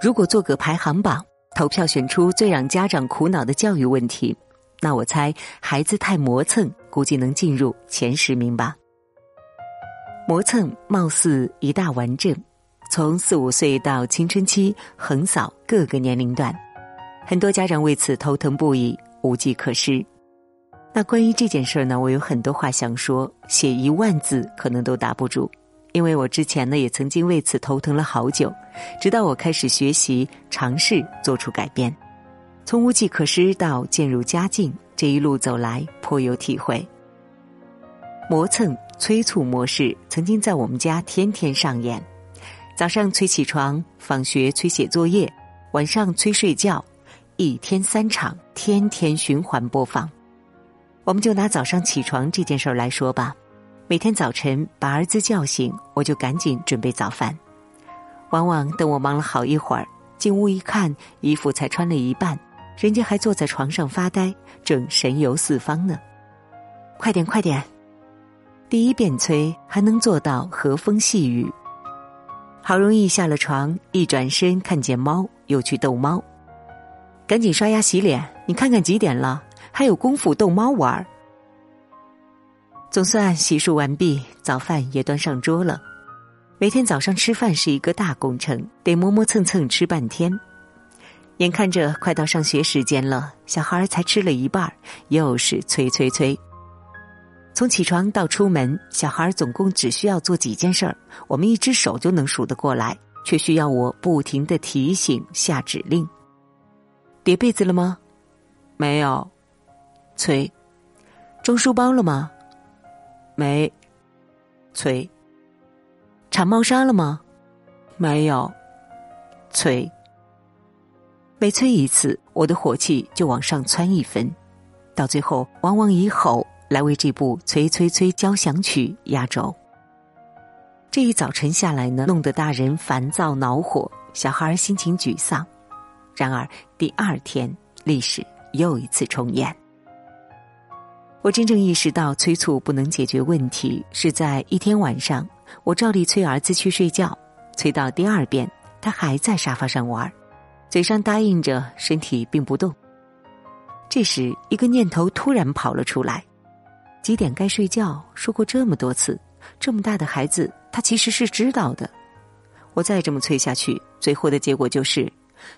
如果做个排行榜，投票选出最让家长苦恼的教育问题，那我猜孩子太磨蹭，估计能进入前十名吧。磨蹭貌似一大顽症，从四五岁到青春期，横扫各个年龄段，很多家长为此头疼不已，无计可施。那关于这件事儿呢，我有很多话想说，写一万字可能都打不住。因为我之前呢也曾经为此头疼了好久，直到我开始学习、尝试做出改变，从无计可施到渐入佳境，这一路走来颇有体会。磨蹭催促模式曾经在我们家天天上演，早上催起床，放学催写作业，晚上催睡觉，一天三场，天天循环播放。我们就拿早上起床这件事儿来说吧。每天早晨把儿子叫醒，我就赶紧准备早饭。往往等我忙了好一会儿，进屋一看，衣服才穿了一半，人家还坐在床上发呆，正神游四方呢。快点，快点！第一遍催还能做到和风细雨。好容易下了床，一转身看见猫，又去逗猫。赶紧刷牙洗脸，你看看几点了，还有功夫逗猫玩儿。总算洗漱完毕，早饭也端上桌了。每天早上吃饭是一个大工程，得磨磨蹭蹭吃半天。眼看着快到上学时间了，小孩才吃了一半，又是催催催。从起床到出门，小孩总共只需要做几件事儿，我们一只手就能数得过来，却需要我不停的提醒、下指令。叠被子了吗？没有。催。装书包了吗？没，催。铲猫砂了吗？没有，催。每催一次，我的火气就往上窜一分，到最后往往以吼来为这部《催催催》交响曲压轴。这一早晨下来呢，弄得大人烦躁恼火，小孩心情沮丧。然而第二天，历史又一次重演。我真正意识到催促不能解决问题，是在一天晚上，我照例催儿子去睡觉，催到第二遍，他还在沙发上玩，嘴上答应着，身体并不动。这时，一个念头突然跑了出来：几点该睡觉？说过这么多次，这么大的孩子，他其实是知道的。我再这么催下去，最后的结果就是，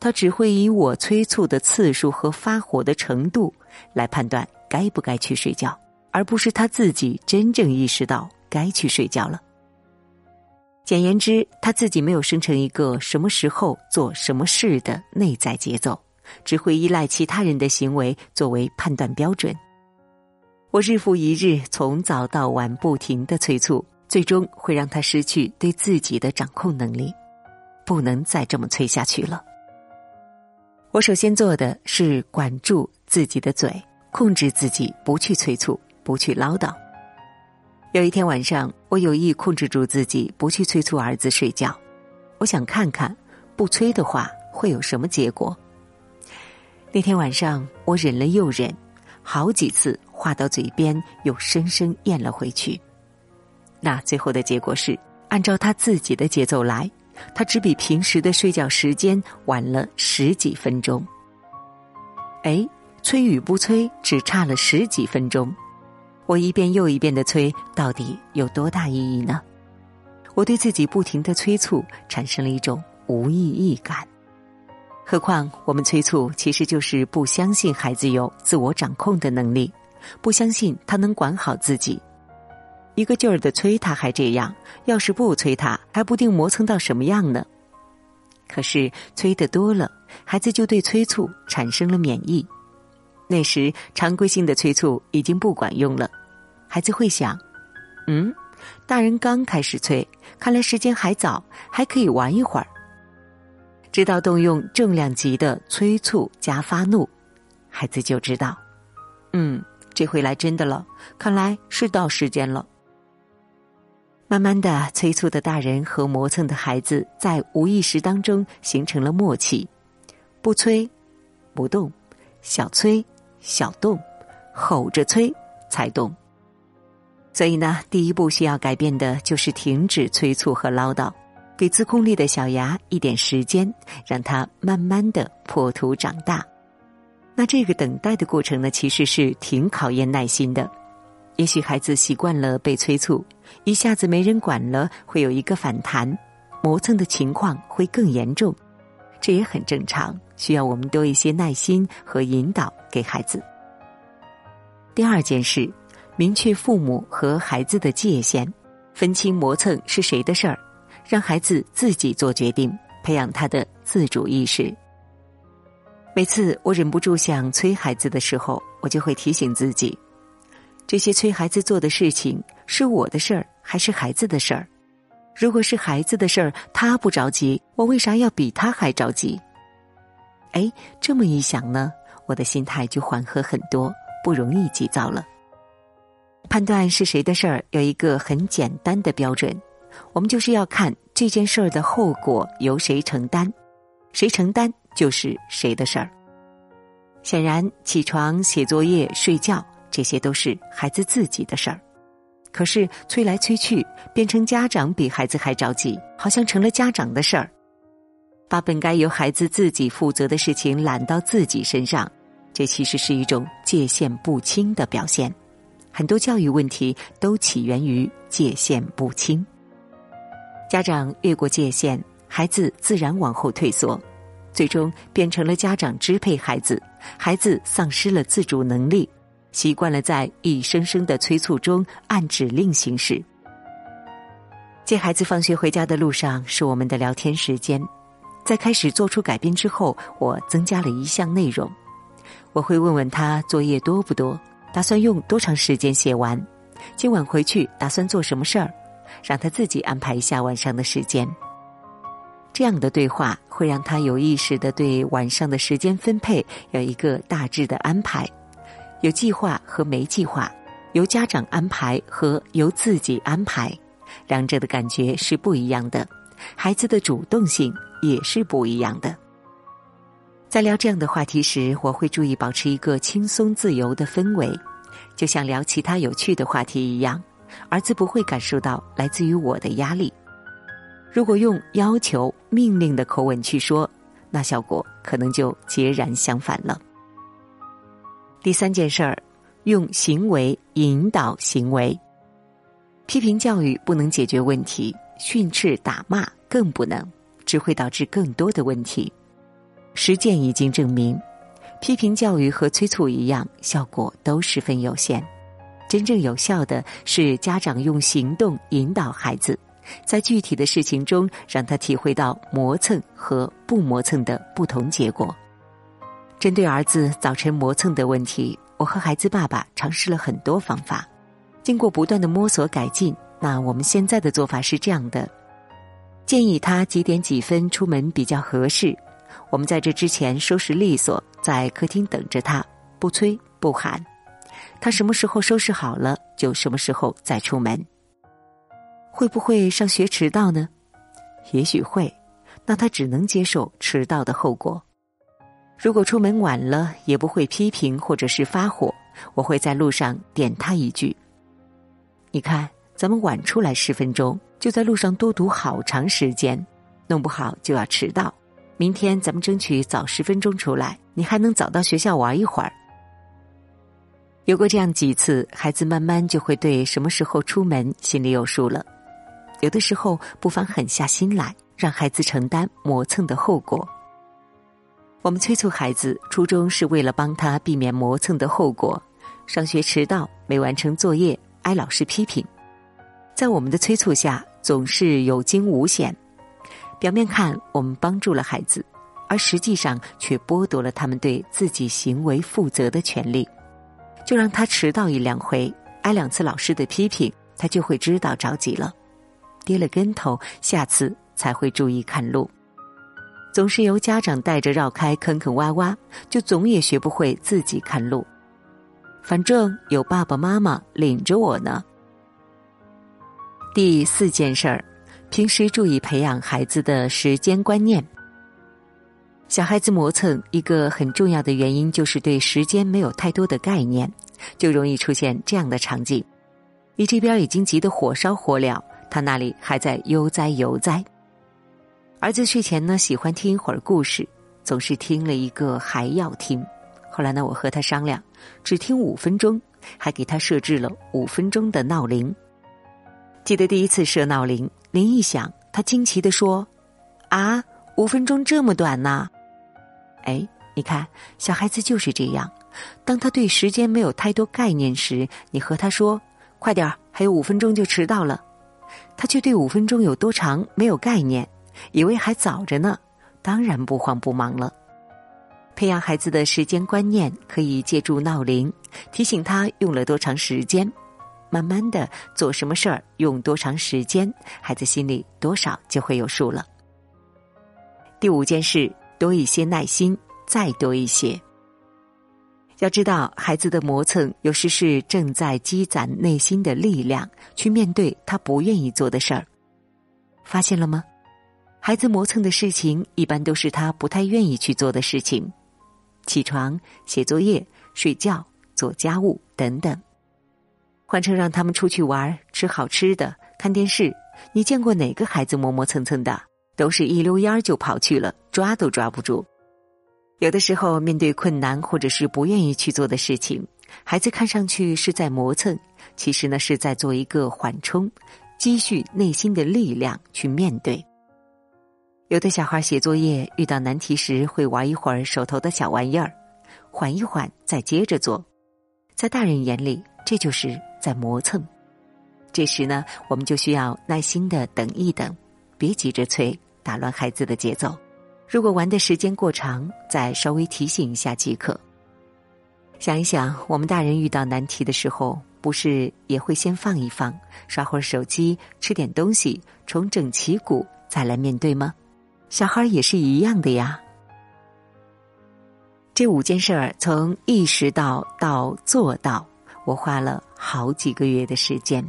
他只会以我催促的次数和发火的程度来判断。该不该去睡觉，而不是他自己真正意识到该去睡觉了。简言之，他自己没有生成一个什么时候做什么事的内在节奏，只会依赖其他人的行为作为判断标准。我日复一日从早到晚不停的催促，最终会让他失去对自己的掌控能力，不能再这么催下去了。我首先做的是管住自己的嘴。控制自己，不去催促，不去唠叨。有一天晚上，我有意控制住自己，不去催促儿子睡觉。我想看看，不催的话会有什么结果。那天晚上，我忍了又忍，好几次话到嘴边，又生生咽了回去。那最后的结果是，按照他自己的节奏来，他只比平时的睡觉时间晚了十几分钟。哎。催与不催，只差了十几分钟。我一遍又一遍的催，到底有多大意义呢？我对自己不停的催促，产生了一种无意义感。何况我们催促，其实就是不相信孩子有自我掌控的能力，不相信他能管好自己。一个劲儿的催他，还这样；要是不催他，还不定磨蹭到什么样呢。可是催的多了，孩子就对催促产生了免疫。那时，常规性的催促已经不管用了，孩子会想：“嗯，大人刚开始催，看来时间还早，还可以玩一会儿。”直到动用重量级的催促加发怒，孩子就知道：“嗯，这回来真的了，看来是到时间了。”慢慢的，催促的大人和磨蹭的孩子在无意识当中形成了默契，不催，不动，小催。小动，吼着催才动。所以呢，第一步需要改变的就是停止催促和唠叨。给自控力的小芽一点时间，让它慢慢的破土长大。那这个等待的过程呢，其实是挺考验耐心的。也许孩子习惯了被催促，一下子没人管了，会有一个反弹，磨蹭的情况会更严重，这也很正常，需要我们多一些耐心和引导给孩子。第二件事，明确父母和孩子的界限，分清磨蹭是谁的事儿。让孩子自己做决定，培养他的自主意识。每次我忍不住想催孩子的时候，我就会提醒自己：这些催孩子做的事情是我的事儿还是孩子的事儿？如果是孩子的事儿，他不着急，我为啥要比他还着急？哎，这么一想呢，我的心态就缓和很多，不容易急躁了。判断是谁的事儿，有一个很简单的标准。我们就是要看这件事儿的后果由谁承担，谁承担就是谁的事儿。显然，起床、写作业、睡觉，这些都是孩子自己的事儿。可是催来催去，变成家长比孩子还着急，好像成了家长的事儿，把本该由孩子自己负责的事情揽到自己身上，这其实是一种界限不清的表现。很多教育问题都起源于界限不清。家长越过界限，孩子自然往后退缩，最终变成了家长支配孩子，孩子丧失了自主能力，习惯了在一声声的催促中按指令行事。接孩子放学回家的路上是我们的聊天时间，在开始做出改变之后，我增加了一项内容，我会问问他作业多不多，打算用多长时间写完，今晚回去打算做什么事儿。让他自己安排一下晚上的时间。这样的对话会让他有意识的对晚上的时间分配有一个大致的安排，有计划和没计划，由家长安排和由自己安排，两者的感觉是不一样的，孩子的主动性也是不一样的。在聊这样的话题时，我会注意保持一个轻松自由的氛围，就像聊其他有趣的话题一样。儿子不会感受到来自于我的压力。如果用要求、命令的口吻去说，那效果可能就截然相反了。第三件事儿，用行为引导行为。批评教育不能解决问题，训斥打骂更不能，只会导致更多的问题。实践已经证明，批评教育和催促一样，效果都十分有限。真正有效的是家长用行动引导孩子，在具体的事情中让他体会到磨蹭和不磨蹭的不同结果。针对儿子早晨磨蹭的问题，我和孩子爸爸尝试了很多方法，经过不断的摸索改进。那我们现在的做法是这样的：建议他几点几分出门比较合适。我们在这之前收拾利索，在客厅等着他，不催不喊。他什么时候收拾好了，就什么时候再出门。会不会上学迟到呢？也许会，那他只能接受迟到的后果。如果出门晚了，也不会批评或者是发火，我会在路上点他一句：“你看，咱们晚出来十分钟，就在路上多堵好长时间，弄不好就要迟到。明天咱们争取早十分钟出来，你还能早到学校玩一会儿。”有过这样几次，孩子慢慢就会对什么时候出门心里有数了。有的时候不妨狠下心来，让孩子承担磨蹭的后果。我们催促孩子，初衷是为了帮他避免磨蹭的后果：上学迟到、没完成作业、挨老师批评。在我们的催促下，总是有惊无险。表面看我们帮助了孩子，而实际上却剥夺了他们对自己行为负责的权利。就让他迟到一两回，挨两次老师的批评，他就会知道着急了，跌了跟头，下次才会注意看路。总是由家长带着绕开坑坑洼洼，就总也学不会自己看路。反正有爸爸妈妈领着我呢。第四件事儿，平时注意培养孩子的时间观念。小孩子磨蹭，一个很重要的原因就是对时间没有太多的概念，就容易出现这样的场景：你这边已经急得火烧火燎，他那里还在悠哉悠哉。儿子睡前呢喜欢听一会儿故事，总是听了一个还要听。后来呢，我和他商量，只听五分钟，还给他设置了五分钟的闹铃。记得第一次设闹铃，铃一响，他惊奇的说：“啊，五分钟这么短呐？”哎，你看，小孩子就是这样，当他对时间没有太多概念时，你和他说：“快点儿，还有五分钟就迟到了。”他却对五分钟有多长没有概念，以为还早着呢，当然不慌不忙了。培养孩子的时间观念，可以借助闹铃提醒他用了多长时间。慢慢的做什么事儿用多长时间，孩子心里多少就会有数了。第五件事，多一些耐心，再多一些。要知道，孩子的磨蹭有时是正在积攒内心的力量，去面对他不愿意做的事儿。发现了吗？孩子磨蹭的事情，一般都是他不太愿意去做的事情：起床、写作业、睡觉、做家务等等。换成让他们出去玩、吃好吃的、看电视，你见过哪个孩子磨磨蹭蹭的？都是一溜烟儿就跑去了，抓都抓不住。有的时候，面对困难或者是不愿意去做的事情，孩子看上去是在磨蹭，其实呢是在做一个缓冲，积蓄内心的力量去面对。有的小孩写作业遇到难题时，会玩一会儿手头的小玩意儿，缓一缓再接着做，在大人眼里，这就是。在磨蹭，这时呢，我们就需要耐心的等一等，别急着催，打乱孩子的节奏。如果玩的时间过长，再稍微提醒一下即可。想一想，我们大人遇到难题的时候，不是也会先放一放，刷会儿手机，吃点东西，重整旗鼓，再来面对吗？小孩也是一样的呀。这五件事儿，从意识到到做到。我花了好几个月的时间，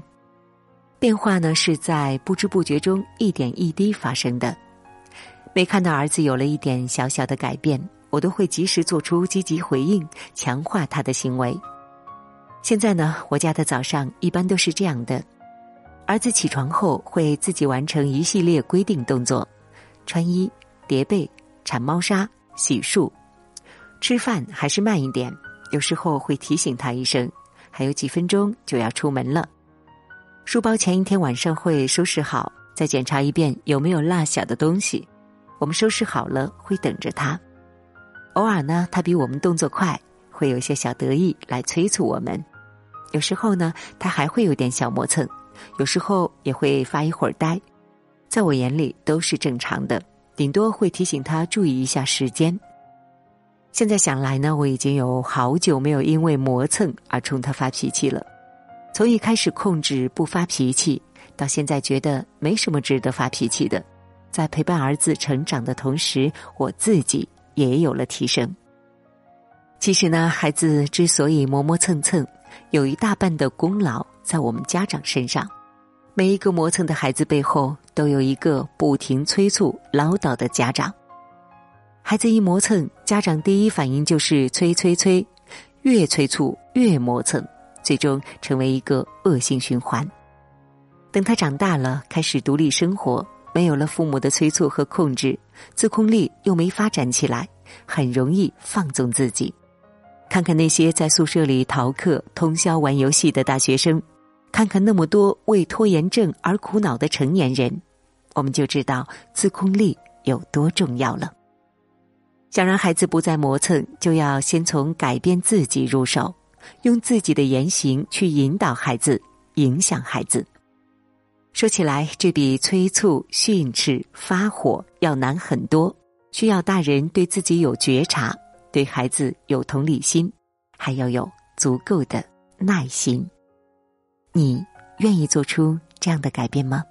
变化呢是在不知不觉中一点一滴发生的。每看到儿子有了一点小小的改变，我都会及时做出积极回应，强化他的行为。现在呢，我家的早上一般都是这样的：儿子起床后会自己完成一系列规定动作，穿衣、叠被、铲猫砂、洗漱，吃饭还是慢一点，有时候会提醒他一声。还有几分钟就要出门了，书包前一天晚上会收拾好，再检查一遍有没有落下的东西。我们收拾好了会等着他。偶尔呢，他比我们动作快，会有些小得意来催促我们。有时候呢，他还会有点小磨蹭，有时候也会发一会儿呆，在我眼里都是正常的，顶多会提醒他注意一下时间。现在想来呢，我已经有好久没有因为磨蹭而冲他发脾气了。从一开始控制不发脾气，到现在觉得没什么值得发脾气的，在陪伴儿子成长的同时，我自己也有了提升。其实呢，孩子之所以磨磨蹭蹭，有一大半的功劳在我们家长身上。每一个磨蹭的孩子背后，都有一个不停催促唠叨的家长。孩子一磨蹭，家长第一反应就是催催催，越催促越磨蹭，最终成为一个恶性循环。等他长大了，开始独立生活，没有了父母的催促和控制，自控力又没发展起来，很容易放纵自己。看看那些在宿舍里逃课、通宵玩游戏的大学生，看看那么多为拖延症而苦恼的成年人，我们就知道自控力有多重要了。想让孩子不再磨蹭，就要先从改变自己入手，用自己的言行去引导孩子，影响孩子。说起来，这比催促、训斥、发火要难很多，需要大人对自己有觉察，对孩子有同理心，还要有足够的耐心。你愿意做出这样的改变吗？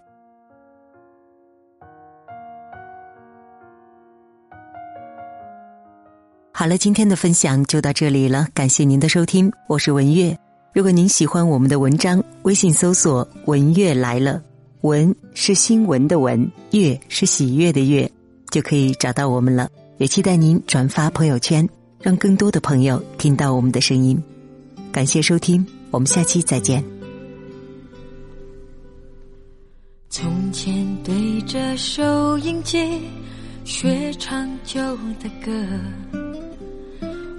好了，今天的分享就到这里了，感谢您的收听，我是文月。如果您喜欢我们的文章，微信搜索“文月来了”，文是新闻的文，月是喜悦的月，就可以找到我们了。也期待您转发朋友圈，让更多的朋友听到我们的声音。感谢收听，我们下期再见。从前对着。收音机学唱旧的歌。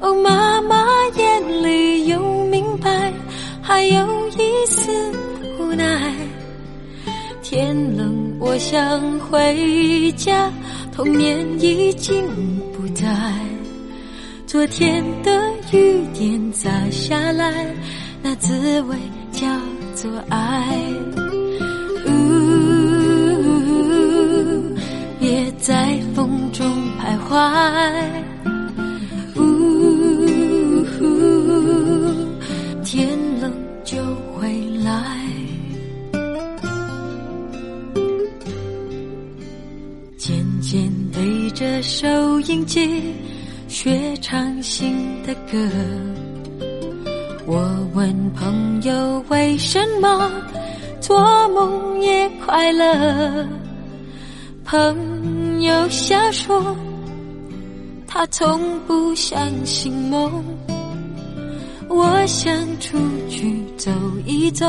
哦，妈妈眼里有明白，还有一丝无奈。天冷我想回家，童年已经不在。昨天的雨点砸下来，那滋味叫做爱。呜别在风中徘徊，学唱新的歌，我问朋友为什么做梦也快乐。朋友笑说，他从不相信梦。我想出去走一走，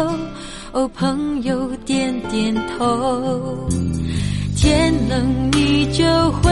哦，朋友点点头。天冷你就回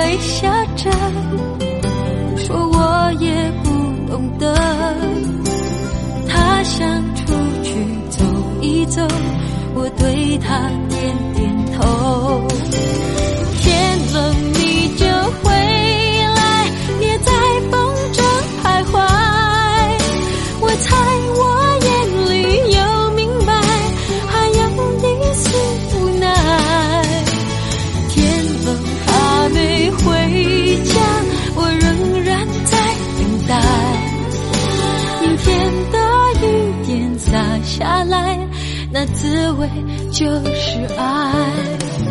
微笑着说我也不懂得，他想出去走一走，我对他点点头。那滋味就是爱。